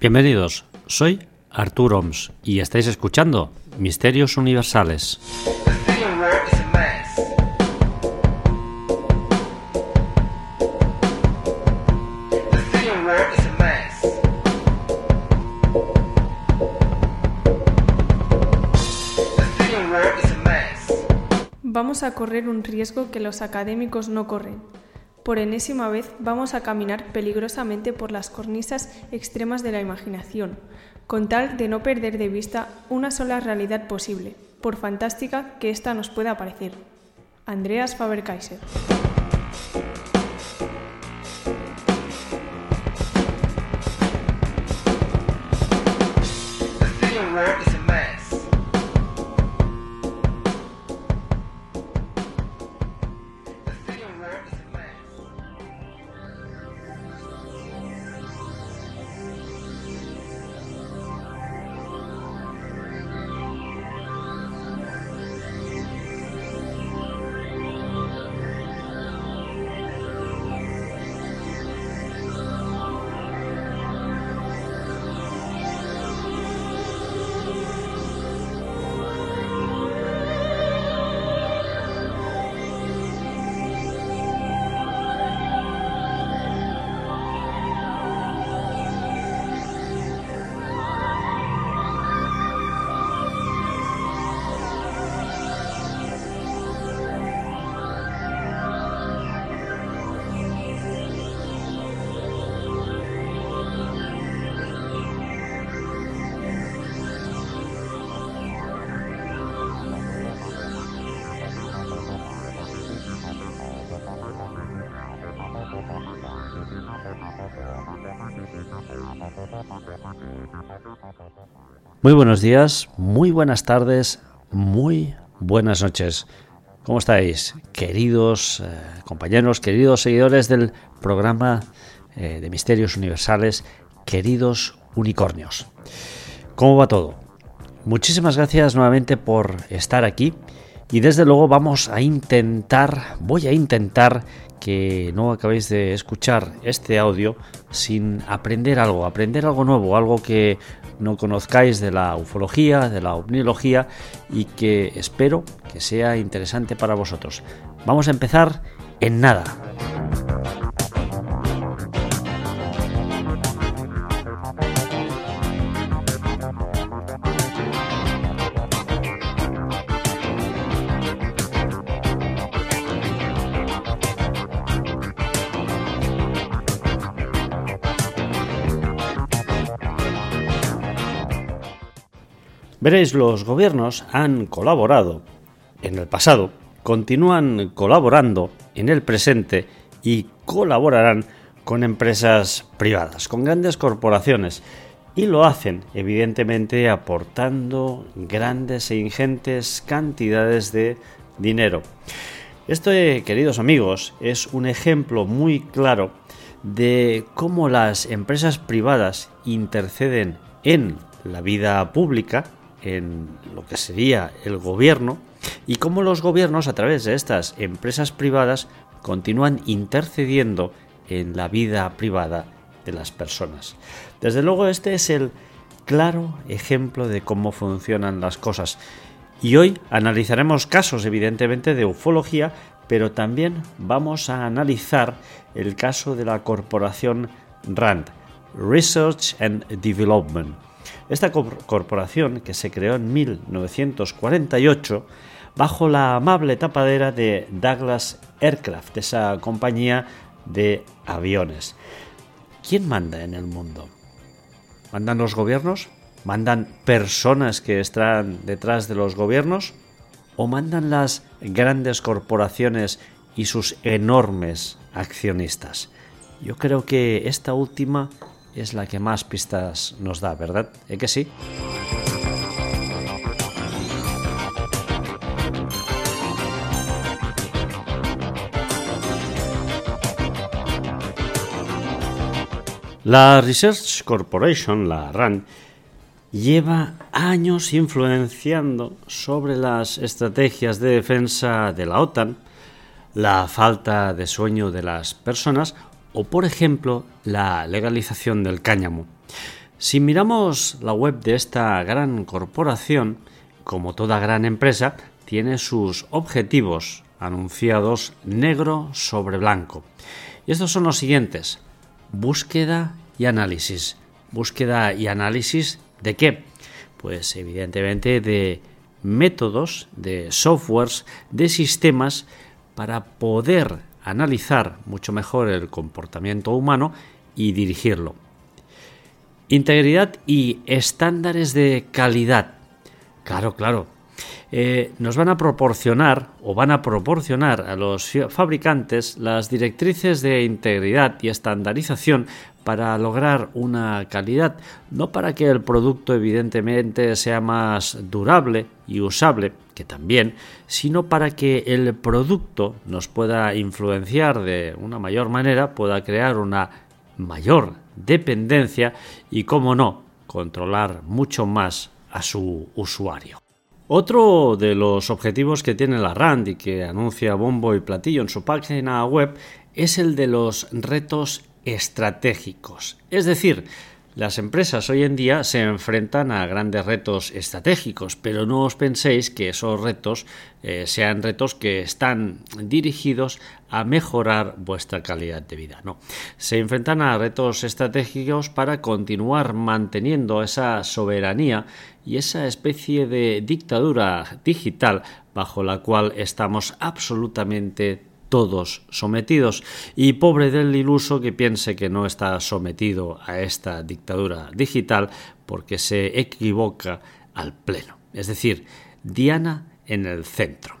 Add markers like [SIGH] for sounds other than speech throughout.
Bienvenidos, soy Artur Oms y estáis escuchando Misterios Universales. A correr un riesgo que los académicos no corren por enésima vez vamos a caminar peligrosamente por las cornisas extremas de la imaginación, con tal de no perder de vista una sola realidad posible, por fantástica que ésta nos pueda parecer. Andreas Faber-Kaiser. Muy buenos días, muy buenas tardes, muy buenas noches. ¿Cómo estáis, queridos eh, compañeros, queridos seguidores del programa eh, de Misterios Universales, queridos unicornios? ¿Cómo va todo? Muchísimas gracias nuevamente por estar aquí y desde luego vamos a intentar, voy a intentar que no acabéis de escuchar este audio sin aprender algo, aprender algo nuevo, algo que no conozcáis de la ufología, de la ovniología y que espero que sea interesante para vosotros. Vamos a empezar en nada. Veréis, los gobiernos han colaborado en el pasado, continúan colaborando en el presente y colaborarán con empresas privadas, con grandes corporaciones. Y lo hacen, evidentemente, aportando grandes e ingentes cantidades de dinero. Esto, eh, queridos amigos, es un ejemplo muy claro de cómo las empresas privadas interceden en la vida pública en lo que sería el gobierno y cómo los gobiernos a través de estas empresas privadas continúan intercediendo en la vida privada de las personas. Desde luego este es el claro ejemplo de cómo funcionan las cosas. Y hoy analizaremos casos evidentemente de ufología, pero también vamos a analizar el caso de la corporación RAND, Research and Development esta corporación, que se creó en 1948 bajo la amable tapadera de Douglas Aircraft, esa compañía de aviones. ¿Quién manda en el mundo? ¿Mandan los gobiernos? ¿Mandan personas que están detrás de los gobiernos? ¿O mandan las grandes corporaciones y sus enormes accionistas? Yo creo que esta última es la que más pistas nos da, ¿verdad? ¿Es que sí? La Research Corporation, la RAND, lleva años influenciando sobre las estrategias de defensa de la OTAN, la falta de sueño de las personas o, por ejemplo, la legalización del cáñamo. Si miramos la web de esta gran corporación, como toda gran empresa, tiene sus objetivos anunciados negro sobre blanco. Y estos son los siguientes. Búsqueda y análisis. Búsqueda y análisis de qué? Pues evidentemente de métodos, de softwares, de sistemas para poder analizar mucho mejor el comportamiento humano y dirigirlo. Integridad y estándares de calidad. Claro, claro, eh, nos van a proporcionar o van a proporcionar a los fabricantes las directrices de integridad y estandarización para lograr una calidad, no para que el producto evidentemente sea más durable y usable, que también, sino para que el producto nos pueda influenciar de una mayor manera, pueda crear una mayor dependencia y, como no, controlar mucho más a su usuario. Otro de los objetivos que tiene la RAND y que anuncia bombo y platillo en su página web es el de los retos estratégicos. Es decir, las empresas hoy en día se enfrentan a grandes retos estratégicos, pero no os penséis que esos retos eh, sean retos que están dirigidos a mejorar vuestra calidad de vida. No, se enfrentan a retos estratégicos para continuar manteniendo esa soberanía y esa especie de dictadura digital bajo la cual estamos absolutamente todos sometidos y pobre del iluso que piense que no está sometido a esta dictadura digital porque se equivoca al pleno. Es decir, Diana en el centro.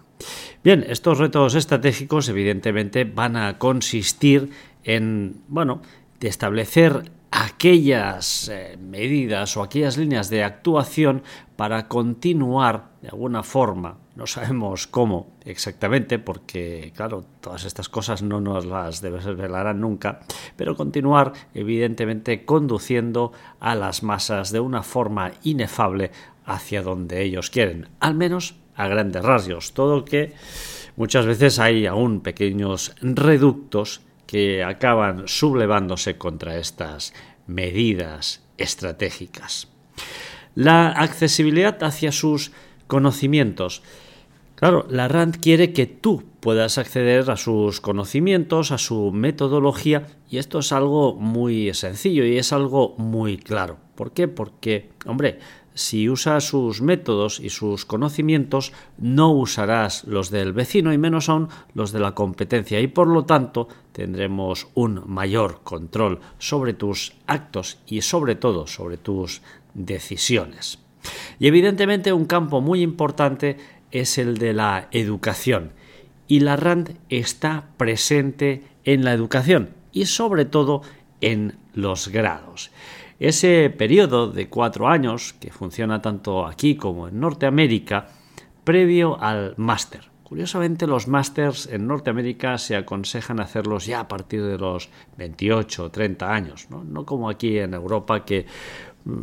Bien, estos retos estratégicos evidentemente van a consistir en, bueno, de establecer aquellas eh, medidas o aquellas líneas de actuación para continuar de alguna forma, no sabemos cómo exactamente, porque claro, todas estas cosas no nos las desvelarán nunca, pero continuar evidentemente conduciendo a las masas de una forma inefable hacia donde ellos quieren, al menos a grandes rasgos, todo que muchas veces hay aún pequeños reductos que acaban sublevándose contra estas medidas estratégicas. La accesibilidad hacia sus conocimientos. Claro, la RAND quiere que tú puedas acceder a sus conocimientos, a su metodología, y esto es algo muy sencillo y es algo muy claro. ¿Por qué? Porque, hombre, si usas sus métodos y sus conocimientos, no usarás los del vecino y menos aún los de la competencia y por lo tanto tendremos un mayor control sobre tus actos y sobre todo sobre tus decisiones. Y evidentemente un campo muy importante es el de la educación y la RAND está presente en la educación y sobre todo en los grados. Ese periodo de cuatro años, que funciona tanto aquí como en Norteamérica, previo al máster. Curiosamente, los másters en Norteamérica se aconsejan hacerlos ya a partir de los 28 o 30 años, ¿no? no como aquí en Europa que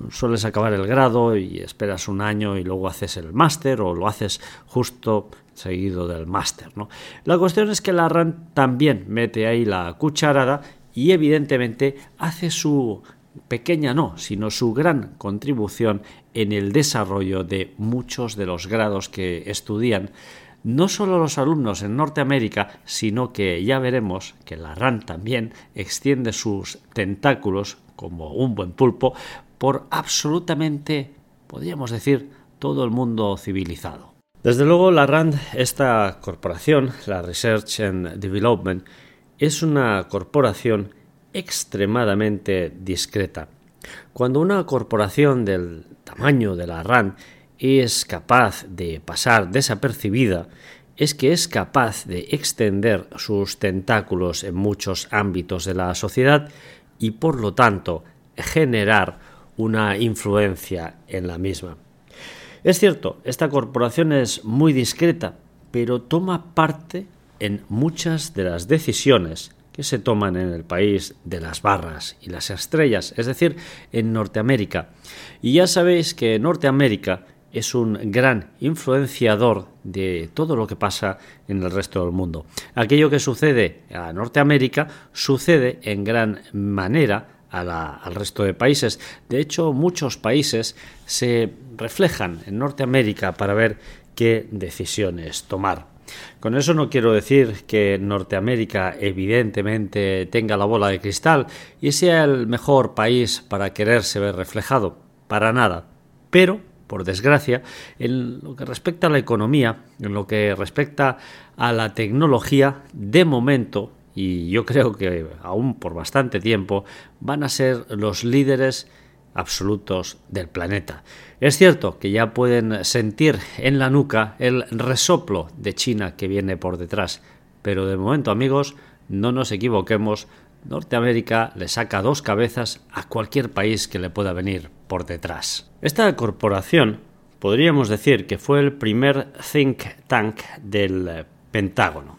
sueles acabar el grado y esperas un año y luego haces el máster o lo haces justo seguido del máster. ¿no? La cuestión es que la RAN también mete ahí la cucharada y evidentemente hace su pequeña no, sino su gran contribución en el desarrollo de muchos de los grados que estudian no solo los alumnos en Norteamérica, sino que ya veremos que la RAN también extiende sus tentáculos como un buen pulpo por absolutamente, podríamos decir, todo el mundo civilizado. Desde luego, la RAND, esta corporación, la Research and Development, es una corporación extremadamente discreta. Cuando una corporación del tamaño de la RAN es capaz de pasar desapercibida, es que es capaz de extender sus tentáculos en muchos ámbitos de la sociedad y por lo tanto generar una influencia en la misma. Es cierto, esta corporación es muy discreta, pero toma parte en muchas de las decisiones que se toman en el país de las barras y las estrellas, es decir, en Norteamérica. Y ya sabéis que Norteamérica es un gran influenciador de todo lo que pasa en el resto del mundo. Aquello que sucede a Norteamérica sucede en gran manera al resto de países. De hecho, muchos países se reflejan en Norteamérica para ver qué decisiones tomar. Con eso no quiero decir que Norteamérica evidentemente tenga la bola de cristal y sea el mejor país para quererse ver reflejado, para nada. Pero por desgracia, en lo que respecta a la economía, en lo que respecta a la tecnología, de momento, y yo creo que aún por bastante tiempo, van a ser los líderes absolutos del planeta. Es cierto que ya pueden sentir en la nuca el resoplo de China que viene por detrás, pero de momento amigos, no nos equivoquemos, Norteamérica le saca dos cabezas a cualquier país que le pueda venir por detrás. Esta corporación podríamos decir que fue el primer think tank del Pentágono.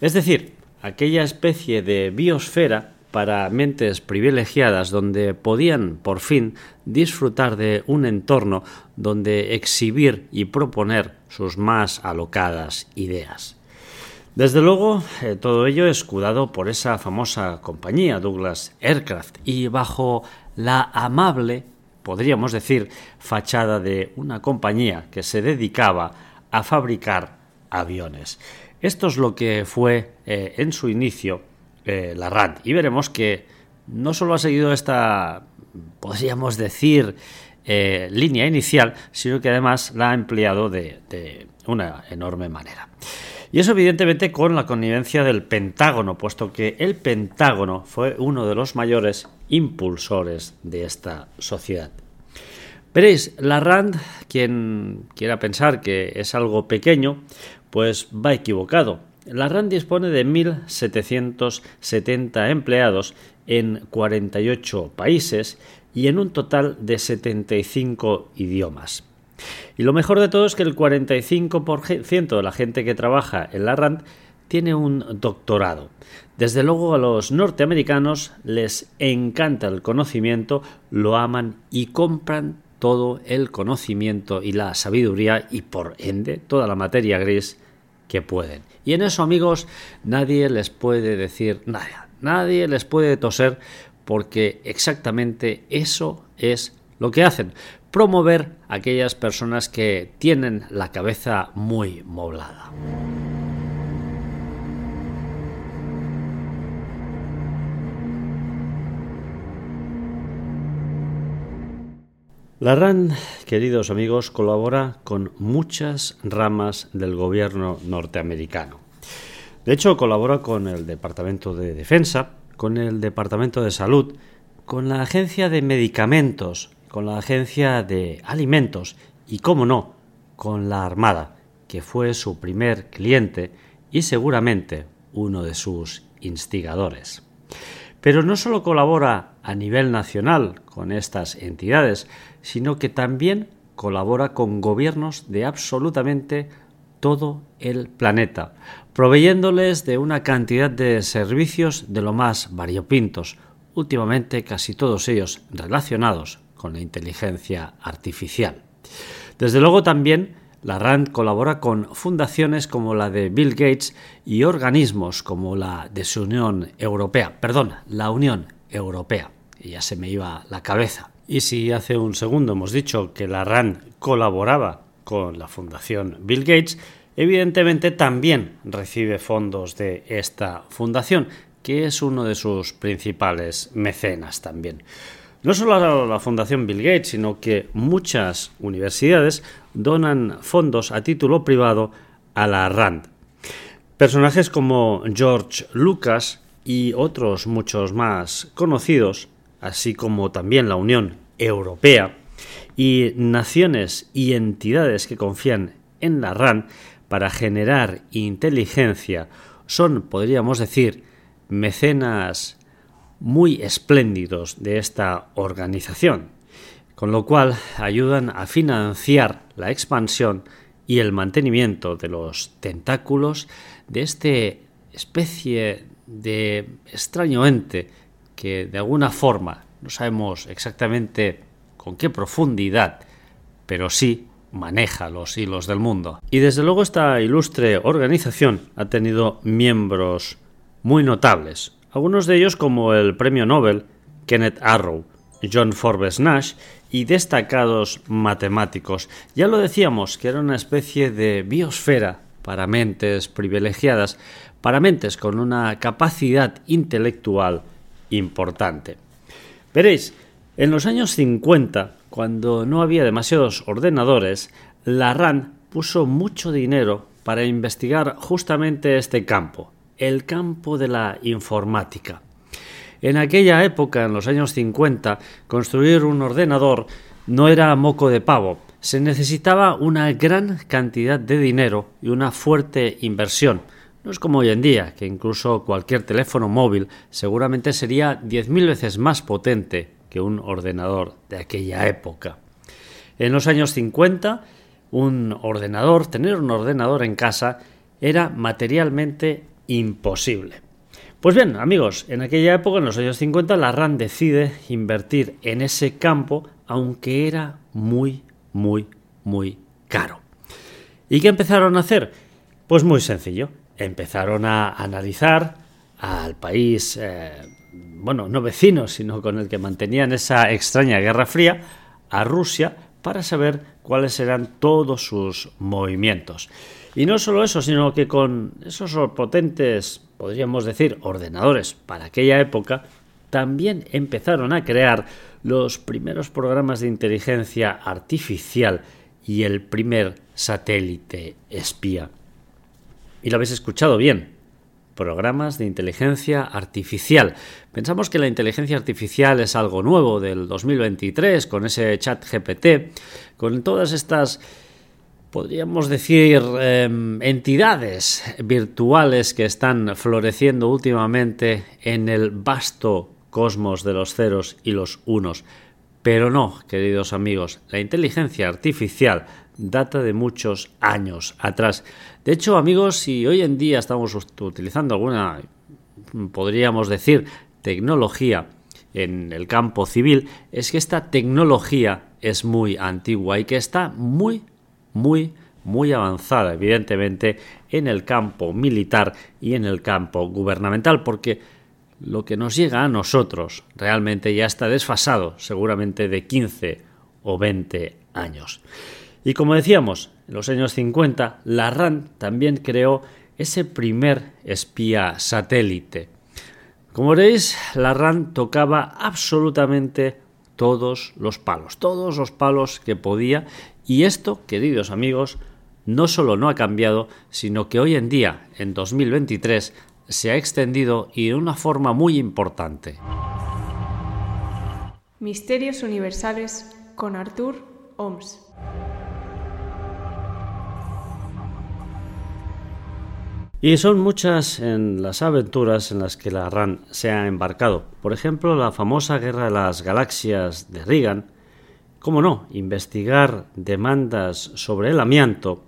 Es decir, aquella especie de biosfera para mentes privilegiadas donde podían por fin disfrutar de un entorno donde exhibir y proponer sus más alocadas ideas. Desde luego, eh, todo ello escudado por esa famosa compañía Douglas Aircraft y bajo la amable, podríamos decir, fachada de una compañía que se dedicaba a fabricar aviones. Esto es lo que fue eh, en su inicio eh, la RAND y veremos que no solo ha seguido esta, podríamos decir, línea inicial, sino que además la ha empleado de una enorme manera. Y eso evidentemente con la connivencia del Pentágono, puesto que el Pentágono fue uno de los mayores impulsores de esta sociedad. Veréis, la RAND, quien quiera pensar que es algo pequeño, pues va equivocado. La RAND dispone de 1.770 empleados en 48 países y en un total de 75 idiomas. Y lo mejor de todo es que el 45% de la gente que trabaja en la RAND tiene un doctorado. Desde luego a los norteamericanos les encanta el conocimiento, lo aman y compran todo el conocimiento y la sabiduría y por ende toda la materia gris que pueden. Y en eso amigos nadie les puede decir nada, nadie les puede toser porque exactamente eso es lo que hacen promover a aquellas personas que tienen la cabeza muy moblada. La RAN, queridos amigos, colabora con muchas ramas del gobierno norteamericano. De hecho, colabora con el Departamento de Defensa, con el Departamento de Salud, con la Agencia de Medicamentos, con la Agencia de Alimentos y, cómo no, con la Armada, que fue su primer cliente y seguramente uno de sus instigadores. Pero no solo colabora a nivel nacional con estas entidades, sino que también colabora con gobiernos de absolutamente todo el planeta, proveyéndoles de una cantidad de servicios de lo más variopintos, últimamente casi todos ellos relacionados con la inteligencia artificial. Desde luego también la RAND colabora con fundaciones como la de Bill Gates y organismos como la de su Unión Europea, perdón, la Unión Europea. Y ya se me iba la cabeza. Y si hace un segundo hemos dicho que la RAND colaboraba con la Fundación Bill Gates, evidentemente también recibe fondos de esta fundación, que es uno de sus principales mecenas también. No solo la Fundación Bill Gates, sino que muchas universidades donan fondos a título privado a la RAND. Personajes como George Lucas y otros muchos más conocidos, así como también la Unión Europea, y naciones y entidades que confían en la RAND para generar inteligencia son, podríamos decir, mecenas muy espléndidos de esta organización, con lo cual ayudan a financiar la expansión y el mantenimiento de los tentáculos de esta especie de extraño ente que de alguna forma no sabemos exactamente con qué profundidad, pero sí maneja los hilos del mundo. Y desde luego esta ilustre organización ha tenido miembros muy notables, algunos de ellos como el premio Nobel Kenneth Arrow, John Forbes Nash y destacados matemáticos. Ya lo decíamos que era una especie de biosfera para mentes privilegiadas, para mentes con una capacidad intelectual importante. Veréis, en los años 50, cuando no había demasiados ordenadores, la RAN puso mucho dinero para investigar justamente este campo, el campo de la informática. En aquella época, en los años 50, construir un ordenador no era moco de pavo, se necesitaba una gran cantidad de dinero y una fuerte inversión. No es como hoy en día, que incluso cualquier teléfono móvil seguramente sería 10.000 veces más potente que un ordenador de aquella época. En los años 50, un ordenador, tener un ordenador en casa, era materialmente imposible. Pues bien, amigos, en aquella época, en los años 50, la RAN decide invertir en ese campo, aunque era muy muy, muy caro. ¿Y qué empezaron a hacer? Pues muy sencillo. Empezaron a analizar al país, eh, bueno, no vecino, sino con el que mantenían esa extraña guerra fría, a Rusia, para saber cuáles eran todos sus movimientos. Y no solo eso, sino que con esos potentes, podríamos decir, ordenadores para aquella época, también empezaron a crear los primeros programas de inteligencia artificial y el primer satélite espía. Y lo habéis escuchado bien, programas de inteligencia artificial. Pensamos que la inteligencia artificial es algo nuevo del 2023 con ese chat GPT, con todas estas, podríamos decir, em, entidades virtuales que están floreciendo últimamente en el vasto cosmos de los ceros y los unos. Pero no, queridos amigos, la inteligencia artificial data de muchos años atrás. De hecho, amigos, si hoy en día estamos utilizando alguna, podríamos decir, tecnología en el campo civil, es que esta tecnología es muy antigua y que está muy, muy, muy avanzada, evidentemente, en el campo militar y en el campo gubernamental, porque lo que nos llega a nosotros realmente ya está desfasado, seguramente de 15 o 20 años. Y como decíamos, en los años 50, la RAN también creó ese primer espía satélite. Como veréis, la RAN tocaba absolutamente todos los palos, todos los palos que podía, y esto, queridos amigos, no solo no ha cambiado, sino que hoy en día, en 2023, se ha extendido y de una forma muy importante. Misterios Universales con Arthur Oms. Y son muchas en las aventuras en las que la RAN se ha embarcado. Por ejemplo, la famosa Guerra de las Galaxias de Reagan, cómo no, investigar demandas sobre el amianto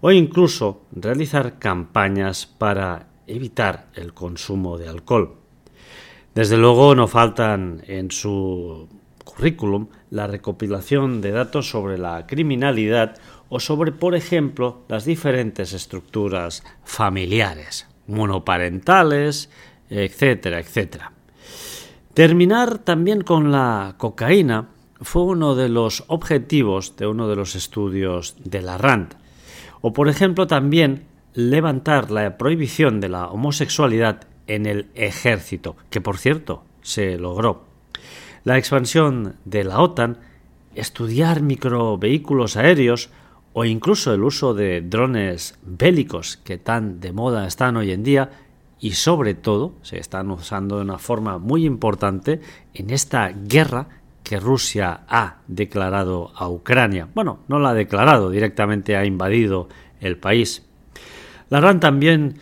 o incluso realizar campañas para evitar el consumo de alcohol. Desde luego no faltan en su currículum la recopilación de datos sobre la criminalidad o sobre, por ejemplo, las diferentes estructuras familiares, monoparentales, etcétera, etcétera. Terminar también con la cocaína fue uno de los objetivos de uno de los estudios de la RAND. O, por ejemplo, también levantar la prohibición de la homosexualidad en el ejército, que por cierto se logró. La expansión de la OTAN, estudiar microvehículos aéreos o incluso el uso de drones bélicos que tan de moda están hoy en día y sobre todo se están usando de una forma muy importante en esta guerra que Rusia ha declarado a Ucrania. Bueno, no la ha declarado, directamente ha invadido el país. La RAN también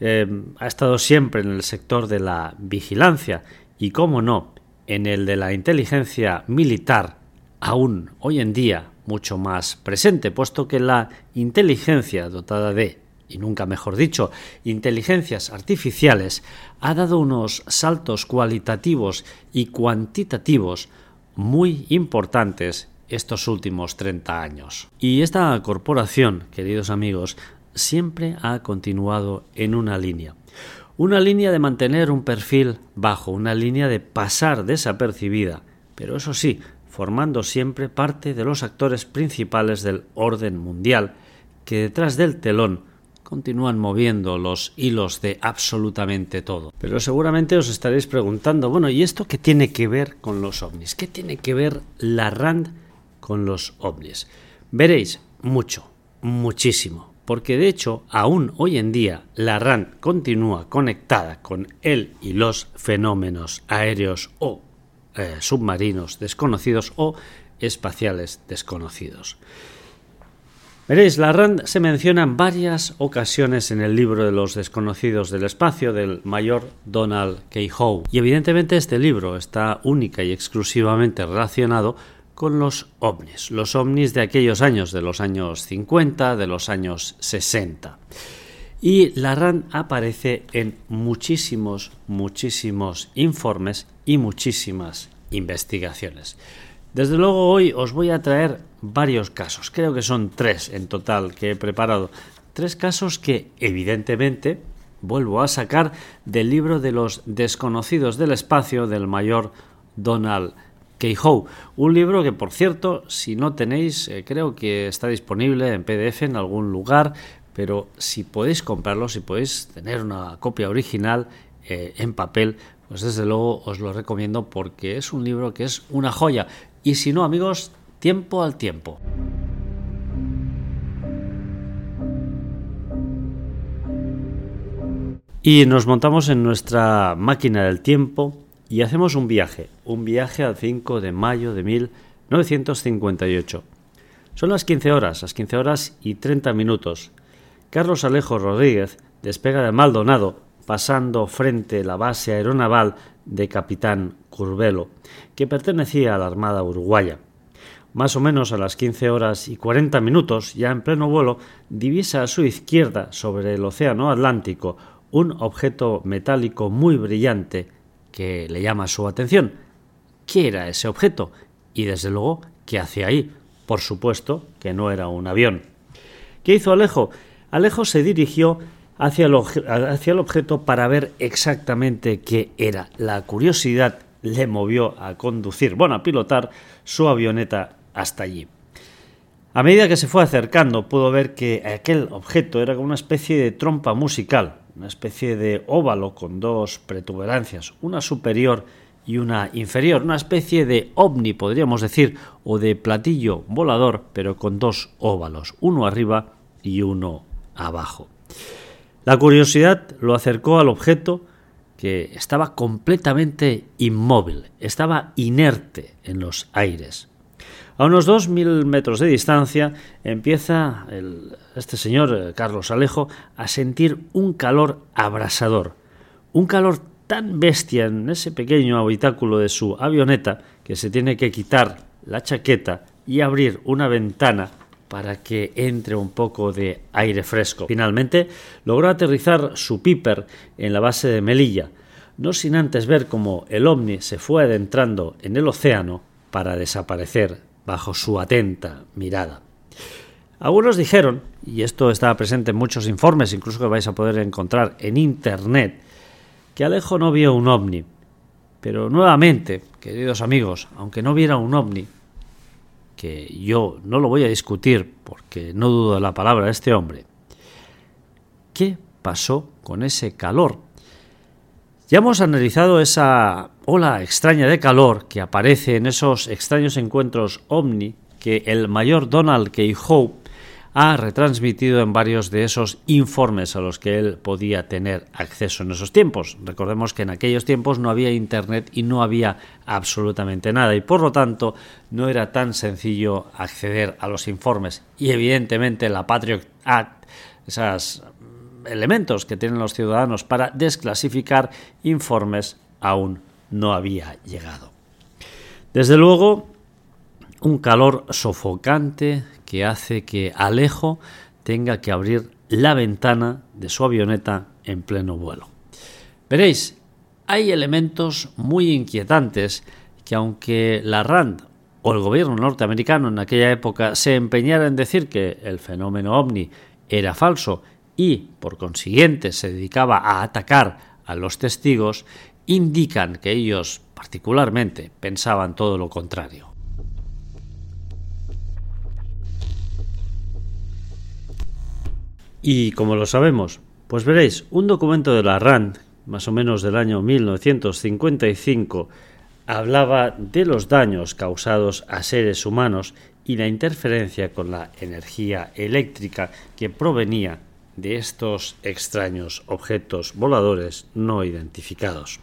eh, ha estado siempre en el sector de la vigilancia y, cómo no, en el de la inteligencia militar, aún hoy en día mucho más presente, puesto que la inteligencia dotada de y nunca mejor dicho, inteligencias artificiales, ha dado unos saltos cualitativos y cuantitativos muy importantes estos últimos 30 años. Y esta corporación, queridos amigos, siempre ha continuado en una línea. Una línea de mantener un perfil bajo, una línea de pasar desapercibida, pero eso sí, formando siempre parte de los actores principales del orden mundial, que detrás del telón continúan moviendo los hilos de absolutamente todo. Pero seguramente os estaréis preguntando, bueno, ¿y esto qué tiene que ver con los ovnis? ¿Qué tiene que ver la RAND con los ovnis? Veréis mucho, muchísimo, porque de hecho aún hoy en día la RAND continúa conectada con él y los fenómenos aéreos o eh, submarinos desconocidos o espaciales desconocidos. Veréis, la RAND se menciona en varias ocasiones en el libro de los desconocidos del espacio del mayor Donald K. Howe. Y evidentemente este libro está única y exclusivamente relacionado con los ovnis, los ovnis de aquellos años, de los años 50, de los años 60. Y la RAND aparece en muchísimos, muchísimos informes y muchísimas investigaciones. Desde luego hoy os voy a traer varios casos, creo que son tres en total que he preparado, tres casos que evidentemente vuelvo a sacar del libro de los desconocidos del espacio del mayor Donald K. Howe, un libro que por cierto, si no tenéis, eh, creo que está disponible en PDF en algún lugar, pero si podéis comprarlo, si podéis tener una copia original eh, en papel, pues desde luego os lo recomiendo porque es un libro que es una joya. Y si no, amigos, tiempo al tiempo. Y nos montamos en nuestra máquina del tiempo y hacemos un viaje, un viaje al 5 de mayo de 1958. Son las 15 horas, las 15 horas y 30 minutos. Carlos Alejo Rodríguez despega de Maldonado pasando frente la base aeronaval de Capitán Curvelo, que pertenecía a la Armada Uruguaya. Más o menos a las 15 horas y 40 minutos, ya en pleno vuelo, divisa a su izquierda, sobre el Océano Atlántico, un objeto metálico muy brillante que le llama su atención. ¿Qué era ese objeto? Y desde luego, ¿qué hacía ahí? Por supuesto que no era un avión. ¿Qué hizo Alejo? Alejo se dirigió hacia el, hacia el objeto para ver exactamente qué era. La curiosidad le movió a conducir, bueno, a pilotar su avioneta hasta allí. A medida que se fue acercando, pudo ver que aquel objeto era como una especie de trompa musical, una especie de óvalo con dos protuberancias, una superior y una inferior, una especie de ovni, podríamos decir, o de platillo volador, pero con dos óvalos, uno arriba y uno abajo. La curiosidad lo acercó al objeto que estaba completamente inmóvil, estaba inerte en los aires. A unos dos mil metros de distancia empieza este señor eh, Carlos Alejo a sentir un calor abrasador, un calor tan bestia en ese pequeño habitáculo de su avioneta que se tiene que quitar la chaqueta y abrir una ventana para que entre un poco de aire fresco. Finalmente logró aterrizar su Piper en la base de Melilla, no sin antes ver cómo el ovni se fue adentrando en el océano para desaparecer bajo su atenta mirada. Algunos dijeron, y esto estaba presente en muchos informes, incluso que vais a poder encontrar en Internet, que Alejo no vio un ovni. Pero nuevamente, queridos amigos, aunque no viera un ovni, que yo no lo voy a discutir porque no dudo de la palabra de este hombre, ¿qué pasó con ese calor? Ya hemos analizado esa ola extraña de calor que aparece en esos extraños encuentros ovni que el mayor Donald K. Hope ha retransmitido en varios de esos informes a los que él podía tener acceso en esos tiempos. Recordemos que en aquellos tiempos no había Internet y no había absolutamente nada y por lo tanto no era tan sencillo acceder a los informes y evidentemente la Patriot Act, esos elementos que tienen los ciudadanos para desclasificar informes aún no había llegado. Desde luego, un calor sofocante que hace que Alejo tenga que abrir la ventana de su avioneta en pleno vuelo. Veréis, hay elementos muy inquietantes que aunque la RAND o el gobierno norteamericano en aquella época se empeñara en decir que el fenómeno ovni era falso y, por consiguiente, se dedicaba a atacar a los testigos, indican que ellos particularmente pensaban todo lo contrario. Y como lo sabemos, pues veréis, un documento de la RAND, más o menos del año 1955, hablaba de los daños causados a seres humanos y la interferencia con la energía eléctrica que provenía de estos extraños objetos voladores no identificados.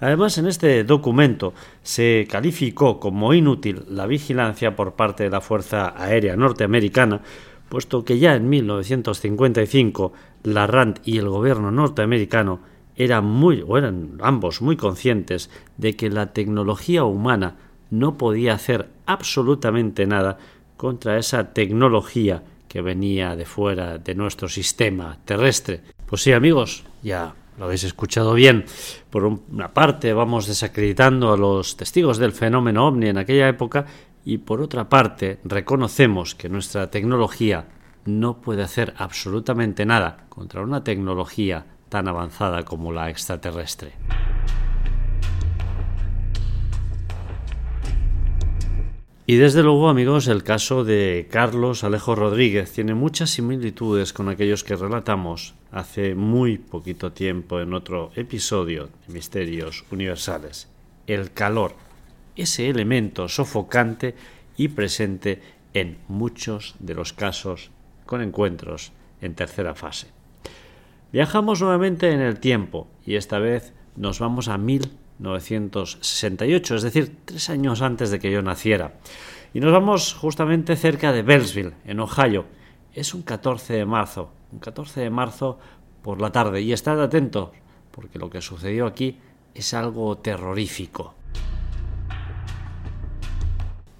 Además, en este documento se calificó como inútil la vigilancia por parte de la Fuerza Aérea Norteamericana, puesto que ya en 1955 la RAND y el gobierno norteamericano eran muy, o eran ambos muy conscientes de que la tecnología humana no podía hacer absolutamente nada contra esa tecnología que venía de fuera de nuestro sistema terrestre. Pues sí, amigos, ya lo habéis escuchado bien. Por una parte vamos desacreditando a los testigos del fenómeno ovni en aquella época y por otra parte reconocemos que nuestra tecnología no puede hacer absolutamente nada contra una tecnología tan avanzada como la extraterrestre. Y desde luego, amigos, el caso de Carlos Alejo Rodríguez tiene muchas similitudes con aquellos que relatamos hace muy poquito tiempo en otro episodio de Misterios Universales. El calor, ese elemento sofocante y presente en muchos de los casos con encuentros en tercera fase. Viajamos nuevamente en el tiempo y esta vez nos vamos a mil 1968, es decir, tres años antes de que yo naciera. Y nos vamos justamente cerca de Bellsville, en Ohio. Es un 14 de marzo, 14 de marzo por la tarde. Y estad atentos, porque lo que sucedió aquí es algo terrorífico.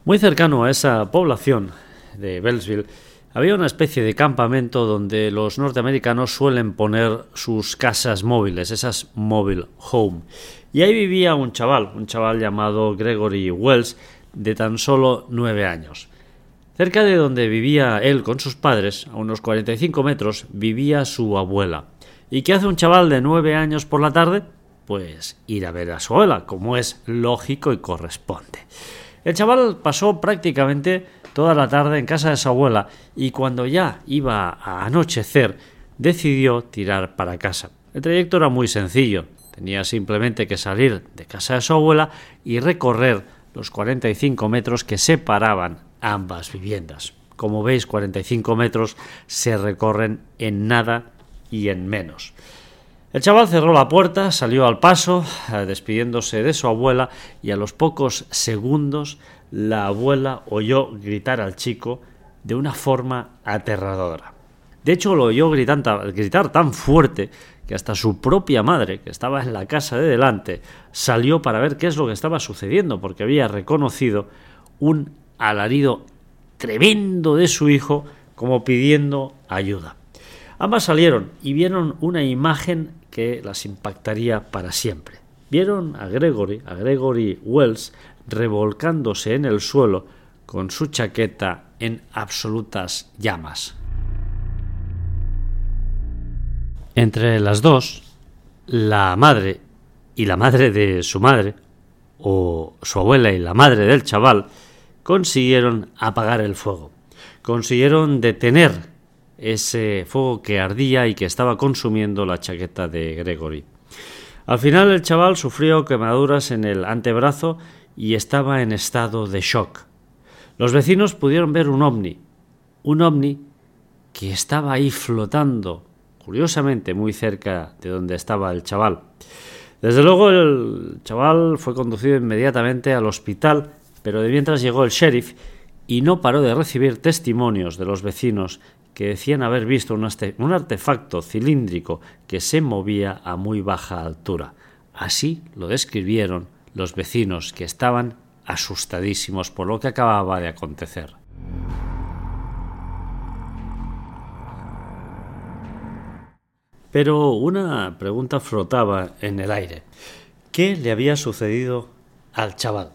Muy cercano a esa población de Bellsville había una especie de campamento donde los norteamericanos suelen poner sus casas móviles, esas mobile home. Y ahí vivía un chaval, un chaval llamado Gregory Wells, de tan solo nueve años. Cerca de donde vivía él con sus padres, a unos 45 metros, vivía su abuela. ¿Y qué hace un chaval de nueve años por la tarde? Pues ir a ver a su abuela, como es lógico y corresponde. El chaval pasó prácticamente toda la tarde en casa de su abuela y cuando ya iba a anochecer decidió tirar para casa. El trayecto era muy sencillo, Tenía simplemente que salir de casa de su abuela y recorrer los 45 metros que separaban ambas viviendas. Como veis, 45 metros se recorren en nada y en menos. El chaval cerró la puerta, salió al paso, eh, despidiéndose de su abuela, y a los pocos segundos la abuela oyó gritar al chico de una forma aterradora. De hecho, lo oyó gritar tan fuerte que hasta su propia madre, que estaba en la casa de delante, salió para ver qué es lo que estaba sucediendo, porque había reconocido un alarido tremendo de su hijo como pidiendo ayuda. Ambas salieron y vieron una imagen que las impactaría para siempre. Vieron a Gregory, a Gregory Wells, revolcándose en el suelo con su chaqueta en absolutas llamas. Entre las dos, la madre y la madre de su madre, o su abuela y la madre del chaval, consiguieron apagar el fuego. Consiguieron detener ese fuego que ardía y que estaba consumiendo la chaqueta de Gregory. Al final el chaval sufrió quemaduras en el antebrazo y estaba en estado de shock. Los vecinos pudieron ver un ovni, un ovni que estaba ahí flotando curiosamente muy cerca de donde estaba el chaval. Desde luego el chaval fue conducido inmediatamente al hospital, pero de mientras llegó el sheriff y no paró de recibir testimonios de los vecinos que decían haber visto un, artefacto cilíndrico que se movía a muy baja altura. Así lo describieron los vecinos que estaban asustadísimos por lo que acababa de acontecer. Pero una pregunta flotaba en el aire. ¿Qué le había sucedido al chaval?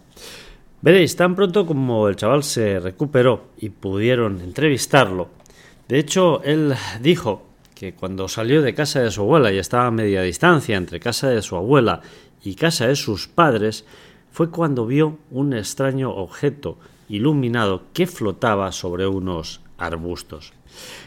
Veréis, tan pronto como el chaval se recuperó y pudieron entrevistarlo, de hecho, él dijo que cuando salió de casa de su abuela y estaba a media distancia entre casa de su abuela y casa de sus padres, fue cuando vio un extraño objeto iluminado que flotaba sobre unos arbustos.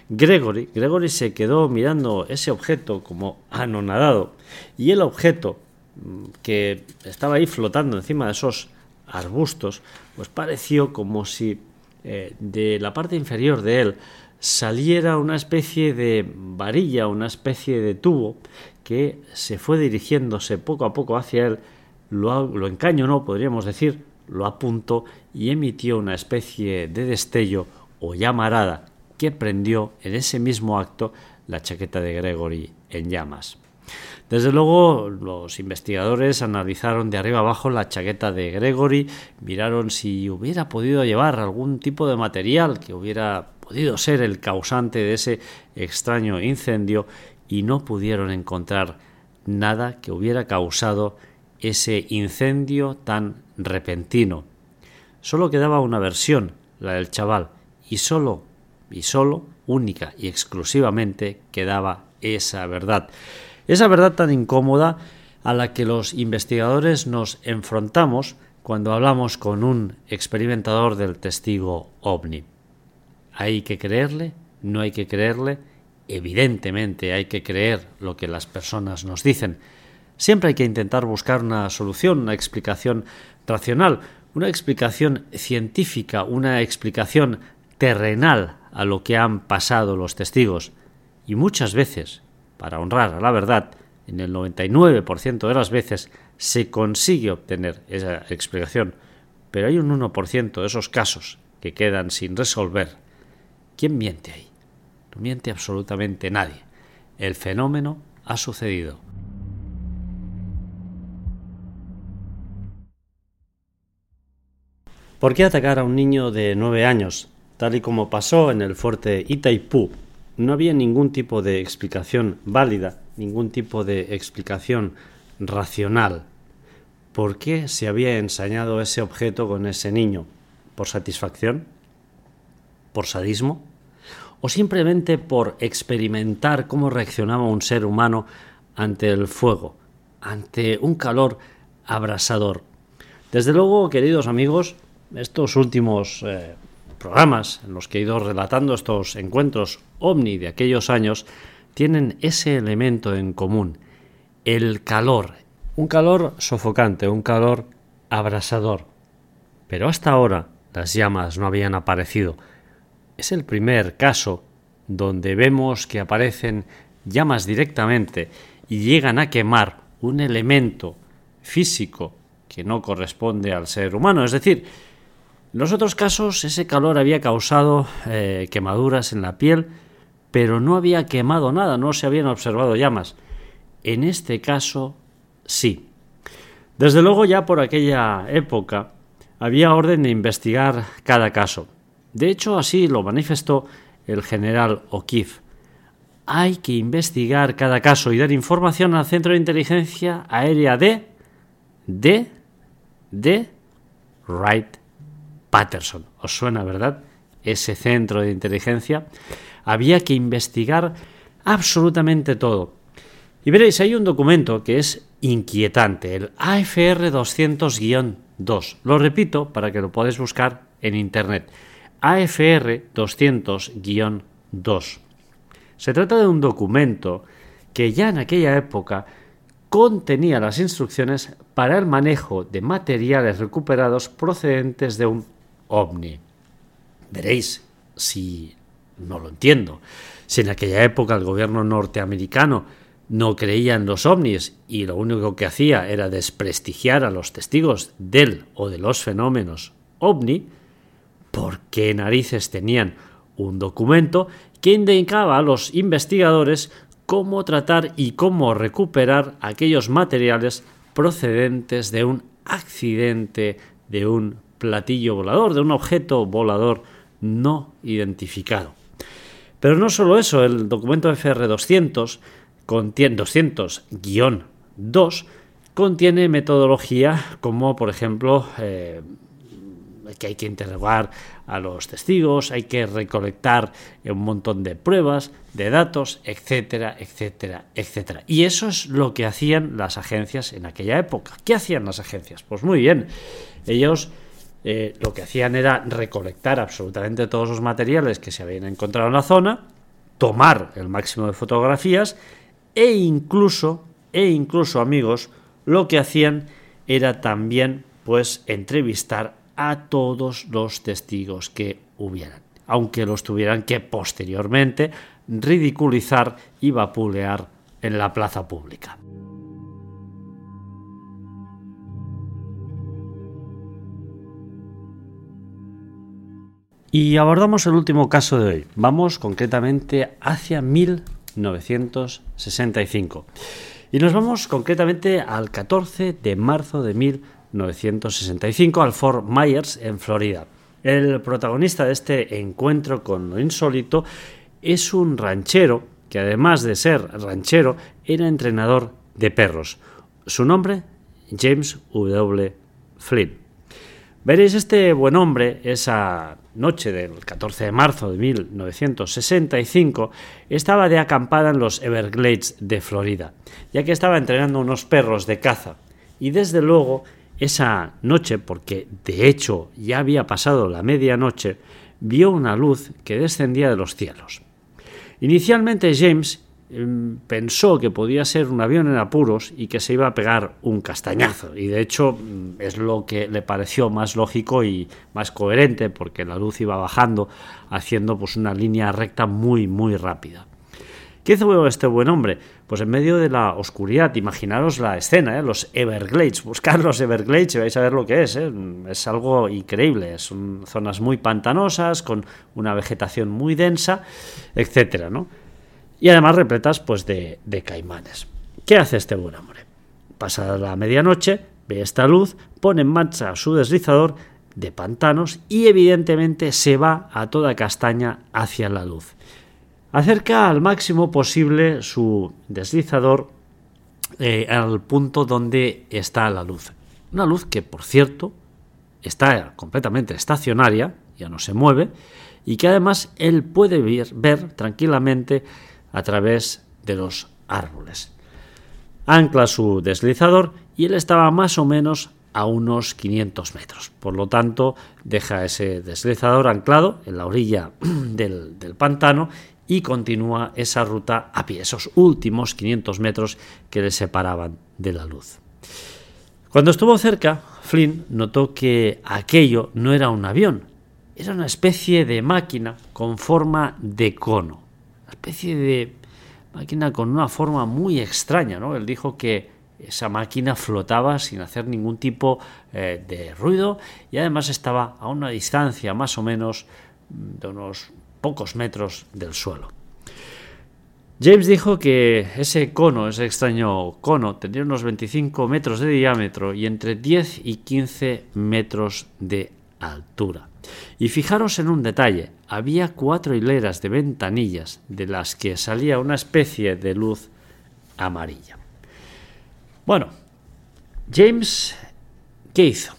Gregory, Gregory se quedó mirando ese objeto como anonadado y el objeto mm, que estaba ahí flotando encima de esos arbustos, pues pareció como si eh, de la parte inferior de él saliera una especie de varilla, una especie de tubo que se fue dirigiéndose poco a poco hacia él, lo, lo encañonó, podríamos decir, lo apuntó y emitió una especie de destello o llamarada que prendió en ese mismo acto la chaqueta de Gregory en llamas. Desde luego, los investigadores analizaron de arriba abajo la chaqueta de Gregory, miraron si hubiera podido llevar algún tipo de material que hubiera podido ser el causante de ese extraño incendio y no pudieron encontrar nada que hubiera causado ese incendio tan repentino. Solo quedaba una versión, la del chaval, y solo, y solo, única y exclusivamente quedaba esa verdad. Esa verdad tan incómoda a la que los investigadores nos enfrentamos cuando hablamos con un experimentador del testigo ovni. ¿Hay que creerle? ¿No hay que creerle? Evidentemente hay que creer lo que las personas nos dicen. Siempre hay que intentar buscar una solución, una explicación racional, una explicación científica, una explicación terrenal a lo que han pasado los testigos. Y muchas veces, para honrar a la verdad, en el 99% de las veces se consigue obtener esa explicación, pero hay un 1% de esos casos que quedan sin resolver. ¿Quién miente ahí? No miente absolutamente nadie. El fenómeno ha sucedido. ¿Por qué atacar a un niño de nueve años, tal y como pasó en el fuerte Itaipú no había ningún tipo de explicación válida, ningún tipo de explicación racional. ¿Por qué se había ensañado ese objeto con ese niño? ¿Por satisfacción? ¿Por sadismo? ¿O simplemente por experimentar cómo reaccionaba un ser humano ante el fuego, ante un calor abrasador? Desde luego, queridos amigos, estos últimos eh, programas en los que he ido relatando estos encuentros ovni de aquellos años tienen ese elemento en común, el calor, un calor sofocante, un calor abrasador. Pero hasta ahora las llamas no habían aparecido. Es el primer caso donde vemos que aparecen llamas directamente y llegan a quemar un elemento físico que no corresponde al ser humano, es decir, en los otros casos ese calor había causado eh, quemaduras en la piel, pero no había quemado nada, no se habían observado llamas. En este caso sí. Desde luego ya por aquella época había orden de investigar cada caso. De hecho así lo manifestó el general O'Keefe. Hay que investigar cada caso y dar información al Centro de Inteligencia Aérea de... de... de... Wright Patterson. ¿Os suena, verdad? Ese centro de inteligencia. Había que investigar absolutamente todo. Y veréis, hay un documento que es inquietante, el AFR 200-2. Lo repito para que lo podáis buscar en Internet. AFR 200-2. Se trata de un documento que ya en aquella época contenía las instrucciones para el manejo de materiales recuperados procedentes de un ovni. Veréis, si no lo entiendo, si en aquella época el gobierno norteamericano no creía en los ovnis y lo único que hacía era desprestigiar a los testigos del o de los fenómenos ovni, ¿por qué narices tenían un documento que indicaba a los investigadores cómo tratar y cómo recuperar aquellos materiales procedentes de un accidente de un platillo volador, de un objeto volador no identificado. Pero no solo eso, el documento FR200 contiene 200-2 contiene metodología como por ejemplo eh, que hay que interrogar a los testigos, hay que recolectar un montón de pruebas, de datos, etcétera, etcétera, etcétera. Y eso es lo que hacían las agencias en aquella época. ¿Qué hacían las agencias? Pues muy bien, ellos eh, lo que hacían era recolectar absolutamente todos los materiales que se habían encontrado en la zona, tomar el máximo de fotografías e incluso, e incluso amigos, lo que hacían era también pues entrevistar a todos los testigos que hubieran, aunque los tuvieran que posteriormente ridiculizar y vapulear en la plaza pública. Y abordamos el último caso de hoy. Vamos concretamente hacia 1965. Y nos vamos concretamente al 14 de marzo de 1965 1965 al Fort Myers en Florida. El protagonista de este encuentro con lo insólito es un ranchero que además de ser ranchero era entrenador de perros. Su nombre, James W. Flynn. Veréis este buen hombre esa noche del 14 de marzo de 1965 estaba de acampada en los Everglades de Florida, ya que estaba entrenando unos perros de caza y desde luego esa noche, porque de hecho ya había pasado la medianoche, vio una luz que descendía de los cielos. Inicialmente James pensó que podía ser un avión en apuros y que se iba a pegar un castañazo. Y de hecho mm, es lo que le pareció más lógico y más coherente porque la luz iba bajando haciendo pues una línea recta muy muy rápida. ¿Qué hizo este buen hombre? Pues en medio de la oscuridad, imaginaros la escena, ¿eh? los Everglades, buscar los Everglades y vais a ver lo que es, ¿eh? es algo increíble, son zonas muy pantanosas, con una vegetación muy densa, etcétera, ¿no? Y además repletas pues de, de caimanes. ¿Qué hace este buen hombre? Pasa la medianoche, ve esta luz, pone en marcha su deslizador de pantanos y evidentemente se va a toda castaña hacia la luz. Acerca al máximo posible su deslizador eh, al punto donde está la luz. Una luz que, por cierto, está completamente estacionaria, ya no se mueve, y que además él puede ver tranquilamente a través de los árboles. Ancla su deslizador y él estaba más o menos a unos 500 metros. Por lo tanto, deja ese deslizador anclado en la orilla [CLEARS THROAT] del, pantano y continúa esa ruta a pie, esos últimos 500 metros que le separaban de la luz. Cuando estuvo cerca, Flynn notó que aquello no era un avión, era una especie de máquina con forma de cono, una especie de máquina con una forma muy extraña. ¿no? Él dijo que esa máquina flotaba sin hacer ningún tipo eh, de ruido y además estaba a una distancia más o menos de unos pocos metros del suelo. James dijo que ese cono, ese extraño cono, tendría unos 25 metros de diámetro y entre 10 y 15 metros de altura. Y fijaros en un detalle, había cuatro hileras de ventanillas de las que salía una especie de luz amarilla. Bueno, James, ¿qué hizo?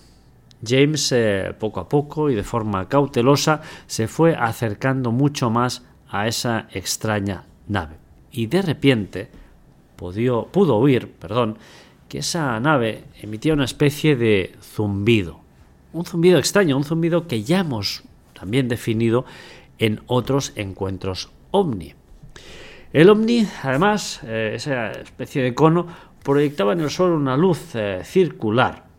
James eh, poco a poco y de forma cautelosa se fue acercando mucho más a esa extraña nave. Y de repente pudo oír perdón, que esa nave emitía una especie de zumbido. Un zumbido extraño, un zumbido que ya hemos también definido en otros encuentros ovni. El ovni, además, eh, esa especie de cono, proyectaba en el suelo una luz eh, circular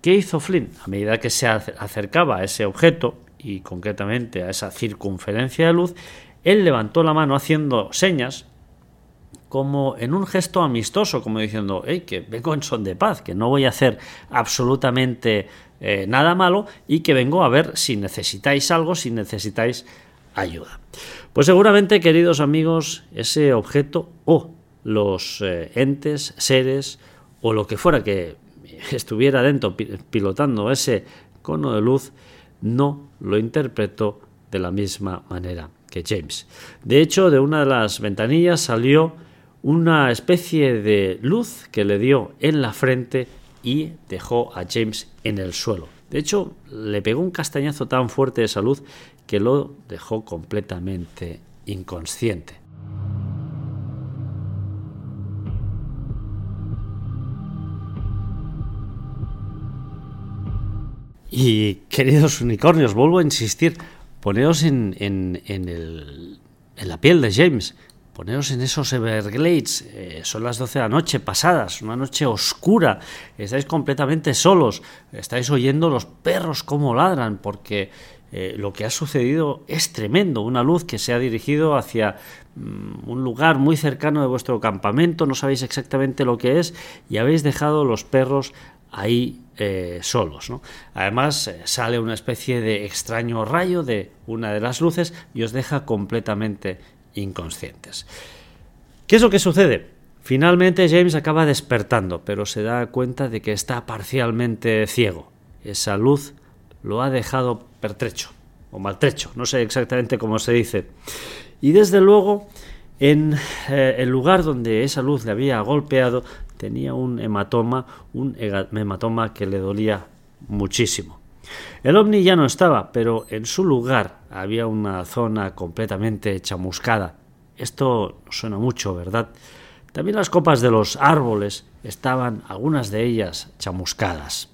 ¿Qué hizo Flynn? A medida que se acercaba a ese objeto, y concretamente a esa circunferencia de luz, él levantó la mano haciendo señas como en un gesto amistoso, como diciendo, hey, que vengo en son de paz, que no voy a hacer absolutamente eh, nada malo y que vengo a ver si necesitáis algo, si necesitáis ayuda. Pues seguramente, queridos amigos, ese objeto o los eh, entes, seres o lo que fuera que estuviera dentro pilotando ese cono de luz, no lo interpretó de la misma manera que James. De hecho, de una de las ventanillas salió una especie de luz que le dio en la frente y dejó a James en el suelo. De hecho, le pegó un castañazo tan fuerte esa luz que lo dejó completamente inconsciente. Y queridos unicornios, vuelvo a insistir, poneos en, en, en, la piel de James, poneos en esos Everglades, eh, son las 12 de la noche pasadas, una noche oscura, estáis completamente solos, estáis oyendo los perros como ladran, porque eh, lo que ha sucedido es tremendo, una luz que se ha dirigido hacia mm, un lugar muy cercano de vuestro campamento, no sabéis exactamente lo que es y habéis dejado los perros ahí eh, solos. Además, sale una especie de extraño rayo de una de las luces y os deja completamente inconscientes. ¿Qué es lo que sucede? Finalmente James acaba despertando, pero se da cuenta de que está parcialmente ciego. Esa luz lo ha dejado pertrecho o maltrecho, no sé exactamente cómo se dice. Y desde luego, en eh, el lugar donde esa luz le había golpeado, tenía un hematoma, un hematoma que le dolía muchísimo. El ovni ya no estaba, pero en su lugar había una zona completamente chamuscada. Esto suena mucho, ¿verdad? También las copas de los árboles estaban, algunas de ellas, chamuscadas.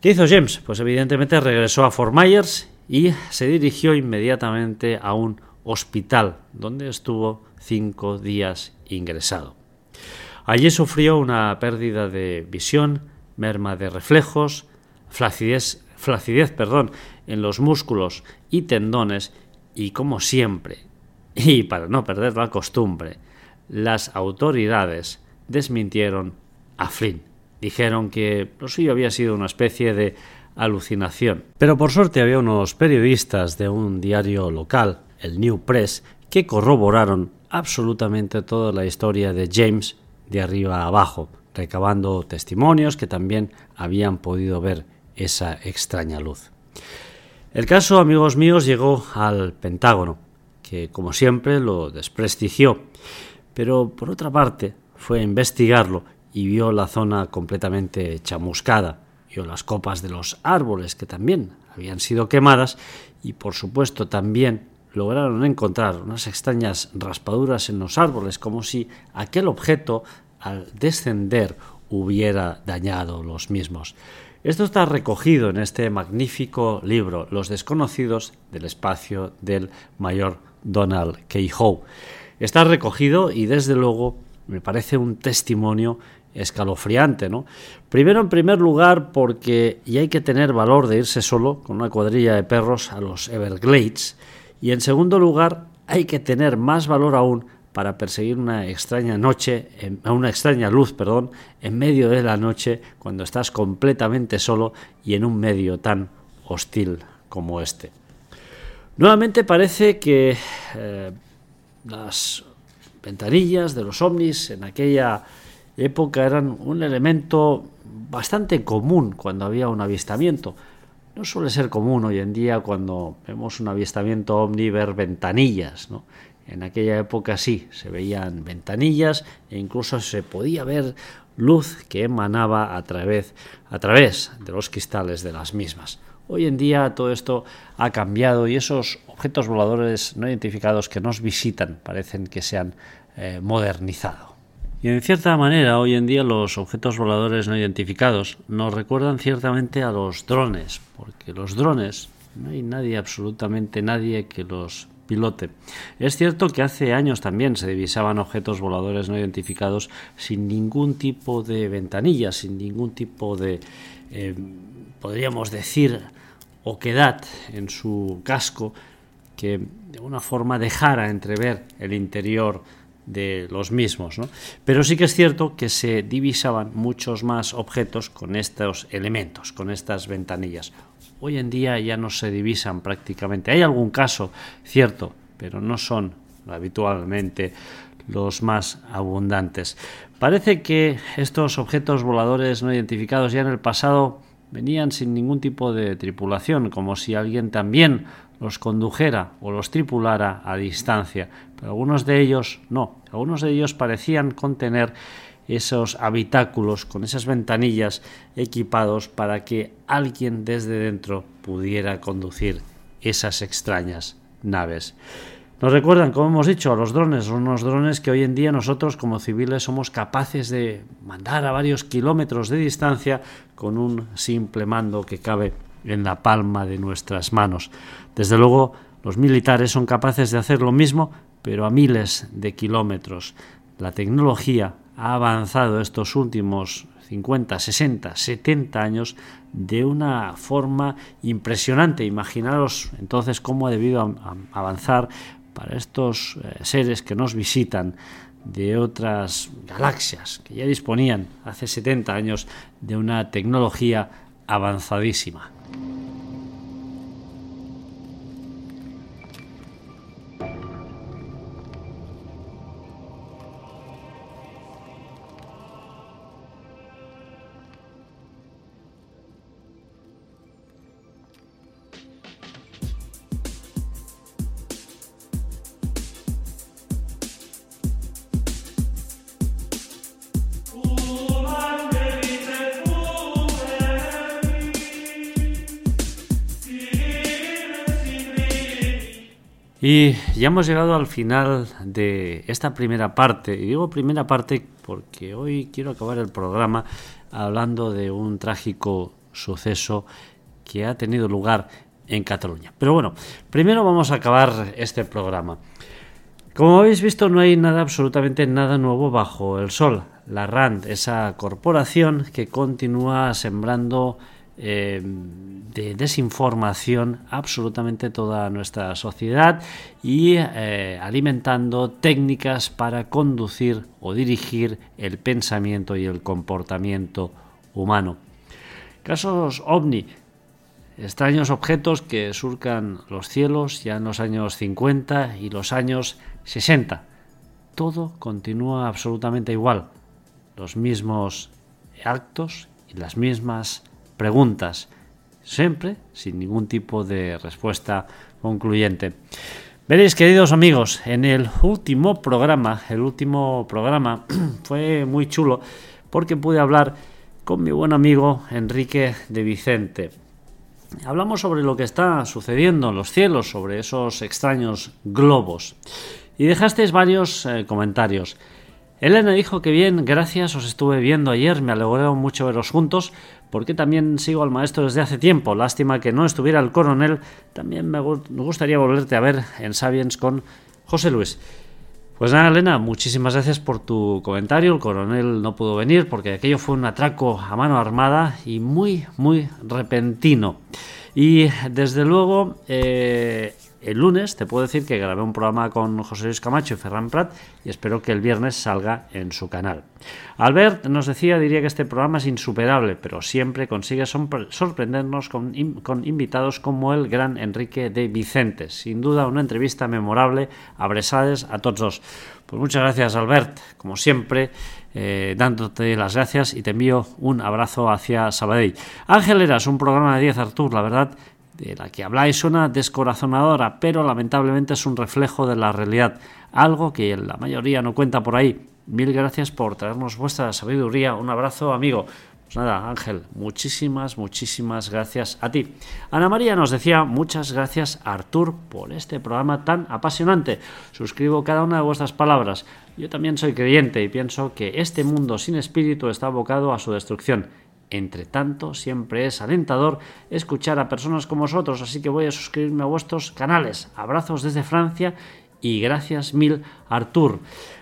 ¿Qué hizo James? Pues evidentemente regresó a Fort Myers y se dirigió inmediatamente a un hospital, donde estuvo cinco días ingresado. Allí sufrió una pérdida de visión, merma de reflejos, flacidez, flacidez perdón, en los músculos y tendones y como siempre, y para no perder la costumbre, las autoridades desmintieron a Flynn. Dijeron que lo suyo había sido una especie de alucinación. Pero por suerte había unos periodistas de un diario local, el New Press, que corroboraron absolutamente toda la historia de James de arriba a abajo, recabando testimonios que también habían podido ver esa extraña luz. El caso, amigos míos, llegó al Pentágono, que como siempre lo desprestigió, pero por otra parte fue a investigarlo y vio la zona completamente chamuscada, vio las copas de los árboles que también habían sido quemadas y por supuesto también lograron encontrar unas extrañas raspaduras en los árboles, como si aquel objeto al descender hubiera dañado los mismos. Esto está recogido en este magnífico libro, Los desconocidos del espacio del mayor Donald K. Howe. Está recogido y desde luego me parece un testimonio escalofriante, ¿no? Primero, en primer lugar, porque y hay que tener valor de irse solo con una cuadrilla de perros a los Everglades, y en segundo lugar, hay que tener más valor aún para perseguir una extraña noche, una extraña luz, perdón, en medio de la noche cuando estás completamente solo y en un medio tan hostil como este. Nuevamente parece que eh, las ventanillas de los ovnis en aquella época eran un elemento bastante común cuando había un avistamiento. No suele ser común hoy en día cuando vemos un avistamiento ovni ver ventanillas. ¿no? En aquella época sí, se veían ventanillas e incluso se podía ver luz que emanaba a través, a través de los cristales de las mismas. Hoy en día todo esto ha cambiado y esos objetos voladores no identificados que nos visitan parecen que se han eh, modernizado. Y en cierta manera, hoy en día los objetos voladores no identificados nos recuerdan ciertamente a los drones, porque los drones no hay nadie, absolutamente nadie que los pilote. Es cierto que hace años también se divisaban objetos voladores no identificados sin ningún tipo de ventanilla, sin ningún tipo de, eh, podríamos decir, oquedad en su casco que de una forma dejara entrever el interior de los mismos. Pero sí que es cierto que se divisaban muchos más objetos con estos elementos, con estas ventanillas. Hoy en día ya no se divisan prácticamente. Hay algún caso, cierto, pero no son habitualmente los más abundantes. Parece que estos objetos voladores no identificados ya en el pasado venían sin ningún tipo de tripulación, como si alguien también los condujera o los tripulara a distancia, pero algunos de ellos no, algunos de ellos parecían contener esos habitáculos con esas ventanillas equipados para que alguien desde dentro pudiera conducir esas extrañas naves. Nos recuerdan, como hemos dicho, a los drones, unos drones que hoy en día nosotros como civiles somos capaces de mandar a varios kilómetros de distancia con un simple mando que cabe en la palma de nuestras manos. Desde luego, los militares son capaces de hacer lo mismo, pero a miles de kilómetros. La tecnología ha avanzado estos últimos 50, 60, 70 años de una forma impresionante. Imaginaros entonces cómo ha debido avanzar para estos eh, seres que nos visitan de otras galaxias que ya disponían hace 70 años de una tecnología avanzadísima. Hemos llegado al final de esta primera parte. Y digo primera parte porque hoy quiero acabar el programa hablando de un trágico suceso que ha tenido lugar en Cataluña. Pero bueno, primero vamos a acabar este programa. Como habéis visto, no hay nada, absolutamente nada nuevo bajo el sol. La RAND, esa corporación que continúa sembrando eh, de desinformación absolutamente toda nuestra sociedad y eh, alimentando técnicas para conducir o dirigir el pensamiento y el comportamiento humano. Casos ovni, extraños objetos que surcan los cielos ya en los años 50 y los años 60. Todo continúa absolutamente igual. Los mismos actos y las mismas preguntas, siempre sin ningún tipo de respuesta concluyente. Veréis, queridos amigos, en el último programa, el último programa [CLEARS THROAT] fue muy chulo porque pude hablar con mi buen amigo Enrique de Vicente. Hablamos sobre lo que está sucediendo en los cielos, sobre esos extraños globos. Y dejasteis varios eh, comentarios. Elena dijo que bien, gracias, os estuve viendo ayer, me alegró mucho veros juntos porque también sigo al maestro desde hace tiempo. Lástima que no estuviera el coronel. También me, gustaría volverte a ver en Sabiens con José Luis. Pues nada, Elena, muchísimas gracias por tu comentario. El coronel no pudo venir porque aquello fue un atraco a mano armada y muy, muy repentino. Y desde luego, eh, el lunes te puedo decir que grabé un programa con José Luis Camacho y Ferran Prat y espero que el viernes salga en su canal. Albert nos decía, diría que este programa es insuperable, pero siempre consigue sorprendernos con, invitados como el gran Enrique de Vicente. Sin duda una entrevista memorable, abresades a todos dos. Pues muchas gracias Albert, como siempre. Eh, dándote las gracias y te envío un abrazo hacia Sabadell. Ángel Eras, un programa de 10 Artur, la verdad de la que habláis suena descorazonadora, pero lamentablemente es un reflejo de la realidad, algo que la mayoría no cuenta por ahí. Mil gracias por traernos vuestra sabiduría. Un abrazo, amigo. Pues nada, Ángel, muchísimas, muchísimas gracias a ti. Ana María nos decía muchas gracias Artur por este programa tan apasionante. Suscribo cada una de vuestras palabras. Yo también soy creyente y pienso que este mundo sin espíritu está abocado a su destrucción entre tanto, siempre es alentador escuchar a personas como vosotros, así que voy a suscribirme a vuestros canales. Abrazos desde Francia y gracias mil, Artur.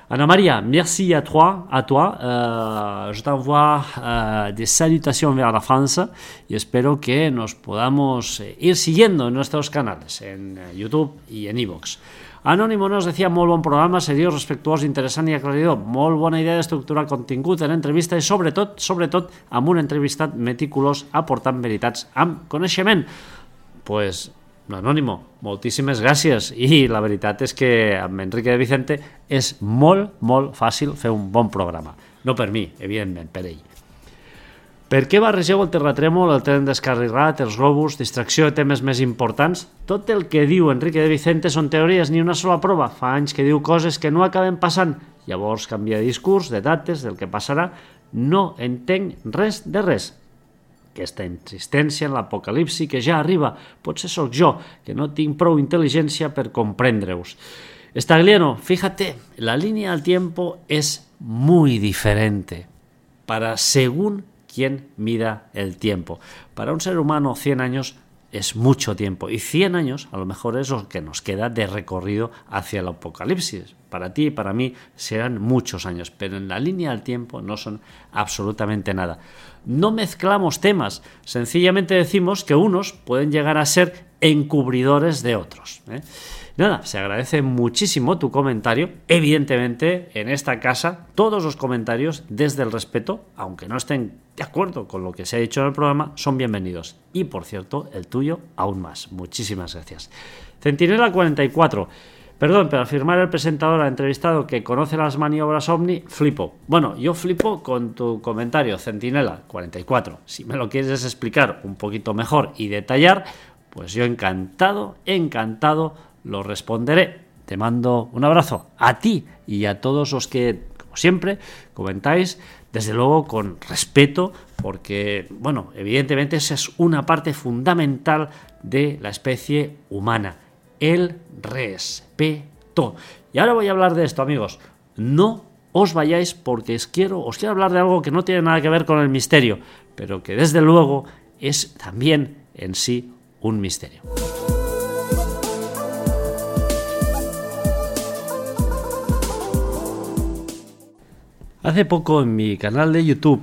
Ana María, merci à toi. À toi. Euh, je t'envoie euh, des salutations vers la France y espero que nos podamos eh, ir siguiendo en nuestros canales, en eh, YouTube y en Evox. Anónimo nos decía molt bon programa, seriós, respectuós, interessant i aclaridor. Molt bona idea d'estructurar contingut en entrevista i sobretot, sobretot amb un entrevistat meticulós aportant veritats amb coneixement. pues, Anònimo, moltíssimes gràcies i la veritat és que amb Enrique de Vicente és molt, molt fàcil fer un bon programa. No per mi, evidentment, per ell. Per què barregeu el terratrèmol, el tren descarrilat, els globus, distracció de temes més importants? Tot el que diu Enrique de Vicente són teories, ni una sola prova. Fa anys que diu coses que no acaben passant. Llavors canvia de discurs, de dates, del que passarà. No entenc res de res. Aquesta insistència en l'apocalipsi que ja arriba. Potser sóc jo, que no tinc prou intel·ligència per comprendre-us. Stagliano, fíjate, la línea del tiempo es muy diferente para según quien mida el tiempo. Para un ser humano 100 años es mucho tiempo y 100 años a lo mejor es lo que nos queda de recorrido hacia el apocalipsis. Para ti y para mí serán muchos años, pero en la línea del tiempo no son absolutamente nada. No mezclamos temas, sencillamente decimos que unos pueden llegar a ser encubridores de otros. ¿eh? Nada, se agradece muchísimo tu comentario. Evidentemente, en esta casa, todos los comentarios desde el respeto, aunque no estén de acuerdo con lo que se ha dicho en el programa, son bienvenidos. Y por cierto, el tuyo aún más. Muchísimas gracias. Centinela 44. Perdón, pero al firmar el presentador ha entrevistado que conoce las maniobras Omni, flipo. Bueno, yo flipo con tu comentario, Centinela 44. Si me lo quieres explicar un poquito mejor y detallar, pues yo encantado, encantado lo responderé. Te mando un abrazo a ti y a todos los que, como siempre, comentáis, desde luego con respeto, porque, bueno, evidentemente esa es una parte fundamental de la especie humana, el respeto. Y ahora voy a hablar de esto, amigos. No os vayáis porque os quiero, os quiero hablar de algo que no tiene nada que ver con el misterio, pero que desde luego es también en sí un misterio. Hace poco en mi canal de YouTube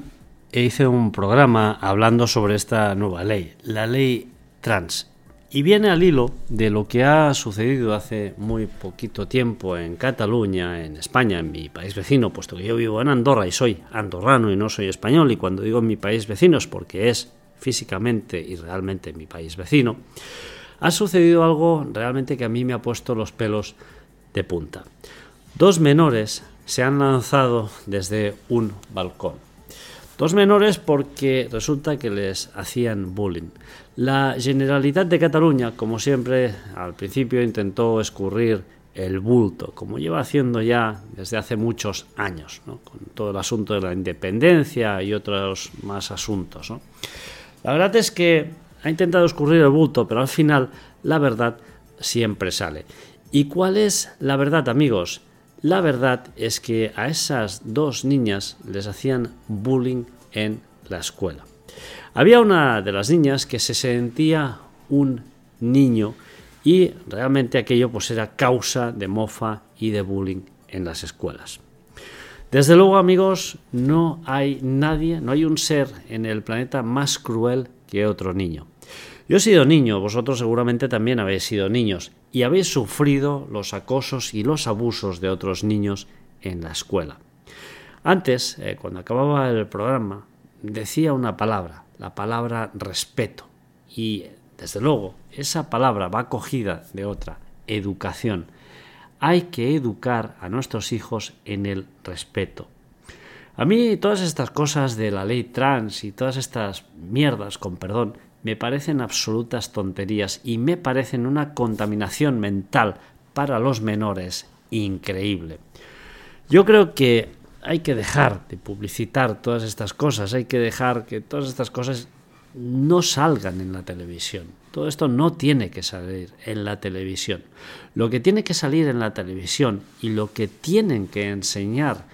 hice un programa hablando sobre esta nueva ley, la ley trans. Y viene al hilo de lo que ha sucedido hace muy poquito tiempo en Cataluña, en España, en mi país vecino, puesto que yo vivo en Andorra y soy andorrano y no soy español, y cuando digo mi país vecino es porque es físicamente y realmente mi país vecino, ha sucedido algo realmente que a mí me ha puesto los pelos de punta. Dos menores se han lanzado desde un balcón. Dos menores porque resulta que les hacían bullying. La Generalitat de Cataluña, como siempre, al principio intentó escurrir el bulto, como lleva haciendo ya desde hace muchos años, con todo el asunto de la independencia y otros más asuntos. La verdad es que ha intentado escurrir el bulto, pero al final la verdad siempre sale. ¿Y cuál es la verdad, amigos? La verdad es que a esas dos niñas les hacían bullying en la escuela. Había una de las niñas que se sentía un niño y realmente aquello pues era causa de mofa y de bullying en las escuelas. Desde luego, amigos, no hay nadie, no hay un ser en el planeta más cruel que otro niño. Yo he sido niño, vosotros seguramente también habéis sido niños y habéis sufrido los acosos y los abusos de otros niños en la escuela. Antes, eh, cuando acababa el programa, decía una palabra, la palabra respeto. Y, desde luego, esa palabra va acogida de otra, educación. Hay que educar a nuestros hijos en el respeto. A mí todas estas cosas de la ley trans y todas estas mierdas, con perdón, me parecen absolutas tonterías y me parecen una contaminación mental para los menores increíble. Yo creo que hay que dejar de publicitar todas estas cosas, hay que dejar que todas estas cosas no salgan en la televisión. Todo esto no tiene que salir en la televisión. Lo que tiene que salir en la televisión y lo que tienen que enseñar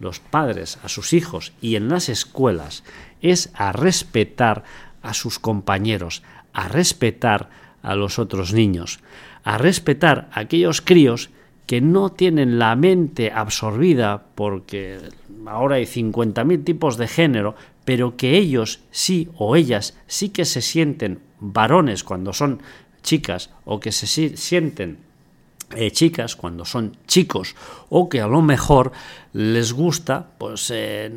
los padres a sus hijos y en las escuelas es a respetar a sus compañeros, a respetar a los otros niños, a respetar a aquellos críos que no tienen la mente absorbida porque ahora hay 50.000 tipos de género, pero que ellos sí o ellas sí que se sienten varones cuando son chicas o que se sienten eh, chicas cuando son chicos o que a lo mejor les gusta pues eh,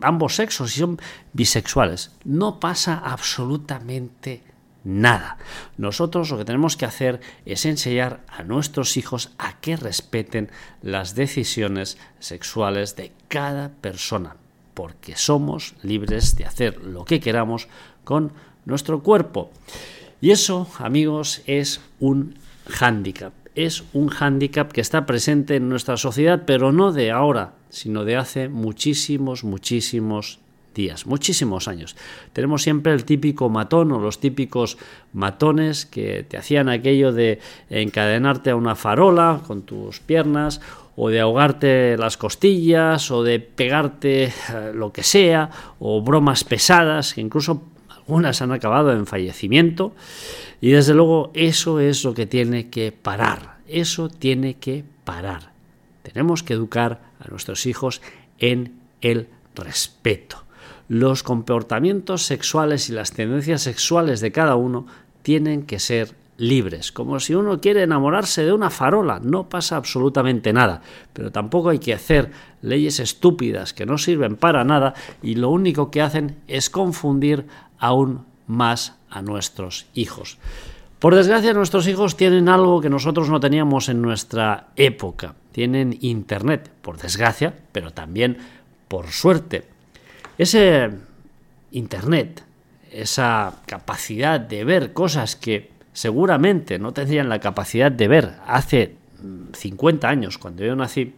ambos sexos y son bisexuales no pasa absolutamente nada nosotros lo que tenemos que hacer es enseñar a nuestros hijos a que respeten las decisiones sexuales de cada persona porque somos libres de hacer lo que queramos con nuestro cuerpo. Y eso, amigos, es un hándicap. Es un hándicap que está presente en nuestra sociedad, pero no de ahora, sino de hace muchísimos, muchísimos días, muchísimos años. Tenemos siempre el típico matón o los típicos matones que te hacían aquello de encadenarte a una farola con tus piernas o de ahogarte las costillas o de pegarte eh, lo que sea o bromas pesadas que incluso algunas han acabado en fallecimiento y desde luego eso es lo que tiene que parar, eso tiene que parar. Tenemos que educar a nuestros hijos en el respeto. Los comportamientos sexuales y las tendencias sexuales de cada uno tienen que ser libres, como si uno quiere enamorarse de una farola, no pasa absolutamente nada, pero tampoco hay que hacer leyes estúpidas que no sirven para nada y lo único que hacen es confundir aún más a nuestros hijos. Por desgracia, nuestros hijos tienen algo que nosotros no teníamos en nuestra época. Tienen Internet, por desgracia, pero también por suerte. Ese Internet, esa capacidad de ver cosas que seguramente no tendrían la capacidad de ver hace 50 años, cuando yo nací,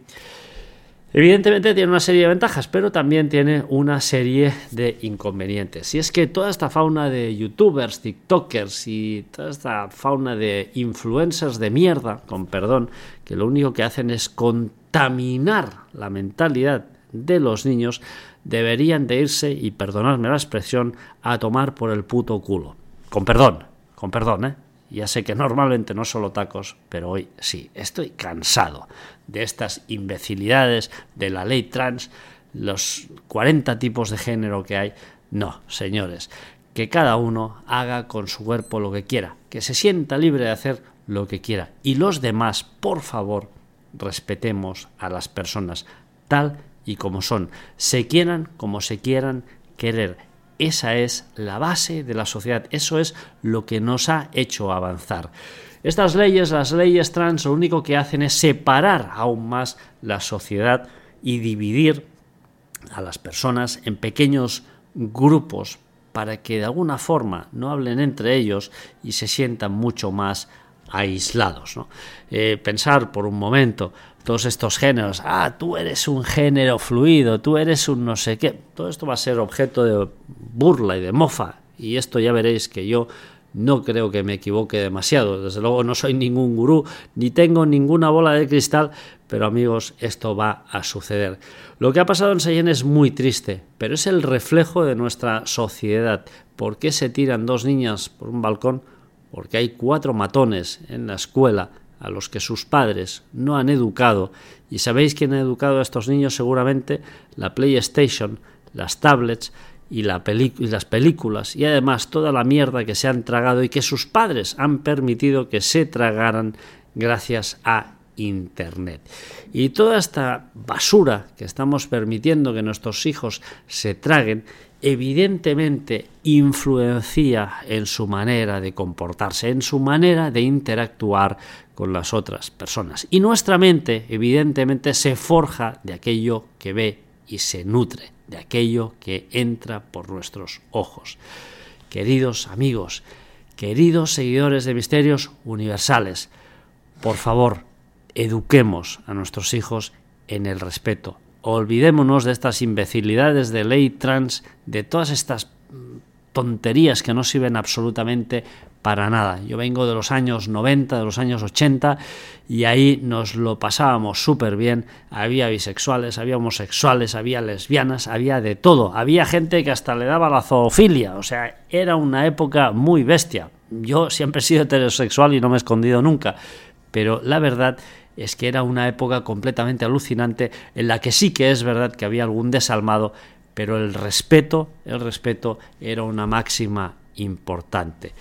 Evidentemente tiene una serie de ventajas, pero también tiene una serie de inconvenientes. Y es que toda esta fauna de youtubers, tiktokers y toda esta fauna de influencers de mierda, con perdón, que lo único que hacen es contaminar la mentalidad de los niños, deberían de irse, y perdonadme la expresión, a tomar por el puto culo. Con perdón, con perdón, ¿eh? Ya sé que normalmente no solo tacos, pero hoy sí, estoy cansado de estas imbecilidades de la ley trans, los 40 tipos de género que hay. No, señores, que cada uno haga con su cuerpo lo que quiera, que se sienta libre de hacer lo que quiera. Y los demás, por favor, respetemos a las personas tal y como son, se quieran como se quieran querer. Esa es la base de la sociedad, eso es lo que nos ha hecho avanzar. Estas leyes, las leyes trans, lo único que hacen es separar aún más la sociedad y dividir a las personas en pequeños grupos para que de alguna forma no hablen entre ellos y se sientan mucho más aislados. Eh, pensar por un momento todos estos géneros, ah, tú eres un género fluido, tú eres un no sé qué, todo esto va a ser objeto de burla y de mofa, y esto ya veréis que yo no creo que me equivoque demasiado, desde luego no soy ningún gurú, ni tengo ninguna bola de cristal, pero amigos, esto va a suceder. Lo que ha pasado en Seyenne es muy triste, pero es el reflejo de nuestra sociedad. ¿Por qué se tiran dos niñas por un balcón? Porque hay cuatro matones en la escuela a los que sus padres no han educado. ¿Y sabéis quién ha educado a estos niños? Seguramente la PlayStation, las tablets y, la y, las películas y además toda la mierda que se han tragado y que sus padres han permitido que se tragaran gracias a Internet. Y toda esta basura que estamos permitiendo que nuestros hijos se traguen evidentemente influencia en su manera de comportarse, en su manera de interactuar con las otras personas. Y nuestra mente, evidentemente, se forja de aquello que ve y se nutre, de aquello que entra por nuestros ojos. Queridos amigos, queridos seguidores de Misterios Universales, por favor, eduquemos a nuestros hijos en el respeto, olvidémonos de estas imbecilidades de ley trans, de todas estas tonterías que no sirven absolutamente para nada. Yo vengo de los años 90, de los años 80 y ahí nos lo pasábamos súper bien. Había bisexuales, había homosexuales, había lesbianas, había de todo. Había gente que hasta le daba la zoofilia, o sea, era una época muy bestia. Yo siempre he sido heterosexual y no me he escondido nunca, pero la verdad es que era una época completamente alucinante en la que sí que es verdad que había algún desalmado, pero el respeto, el respeto era una máxima importante.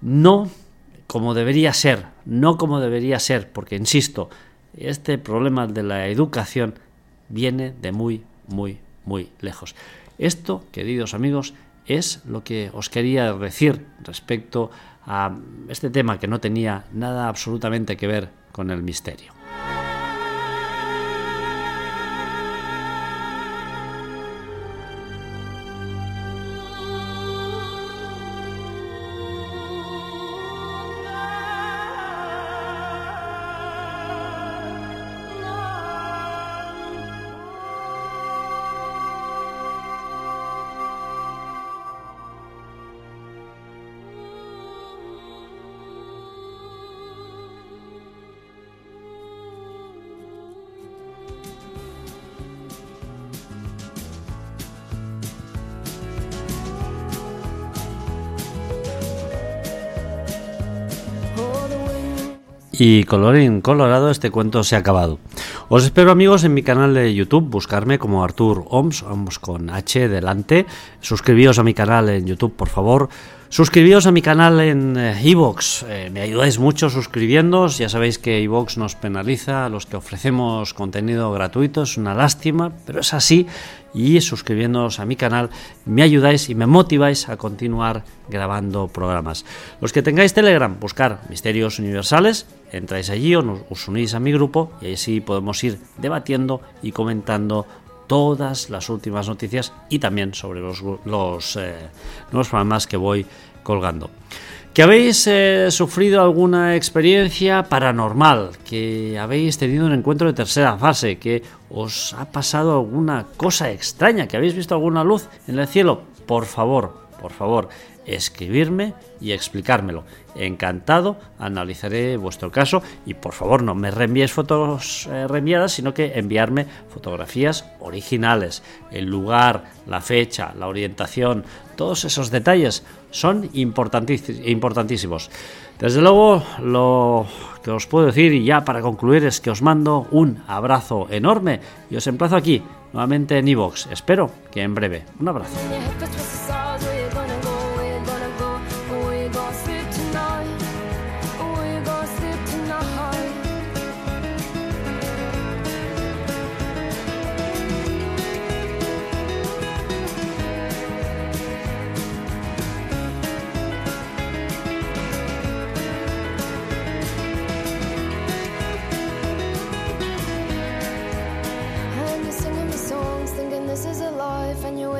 No como debería ser, no como debería ser, porque insisto, este problema de la educación viene de muy, muy, muy lejos. Esto, queridos amigos, es lo que os quería decir respecto a este tema que no tenía nada absolutamente que ver con el misterio. Y colorín colorado, este cuento se ha acabado. Os espero amigos en mi canal de YouTube, buscarme como Artur Oms, vamos con H delante. Suscribíos a mi canal en YouTube, por favor. Suscribíos a mi canal en Evox, eh, me ayudáis mucho suscribiéndoos, ya sabéis que Evox nos penaliza a los que ofrecemos contenido gratuito, es una lástima, pero es así y suscribiéndoos a mi canal me ayudáis y me motiváis a continuar grabando programas. Los que tengáis Telegram, buscar Misterios Universales, entráis allí o os unís a mi grupo y así podemos ir debatiendo y comentando todas las últimas noticias y también sobre los, los eh, nuevos programas que voy colgando. Que habéis eh, sufrido alguna experiencia paranormal, que habéis tenido un encuentro de tercera fase, que os ha pasado alguna cosa extraña, que habéis visto alguna luz en el cielo, por favor, por favor, escribirme y explicármelo. Encantado, analizaré vuestro caso y por favor no me reenvíes fotos eh, reenviadas, sino que enviarme fotografías originales, el lugar, la fecha, la orientación, todos esos detalles son importantísimos. Desde luego, lo que os puedo decir y ya para concluir es que os mando un abrazo enorme y os emplazo aquí, nuevamente en iVox. Espero que en breve. Un abrazo.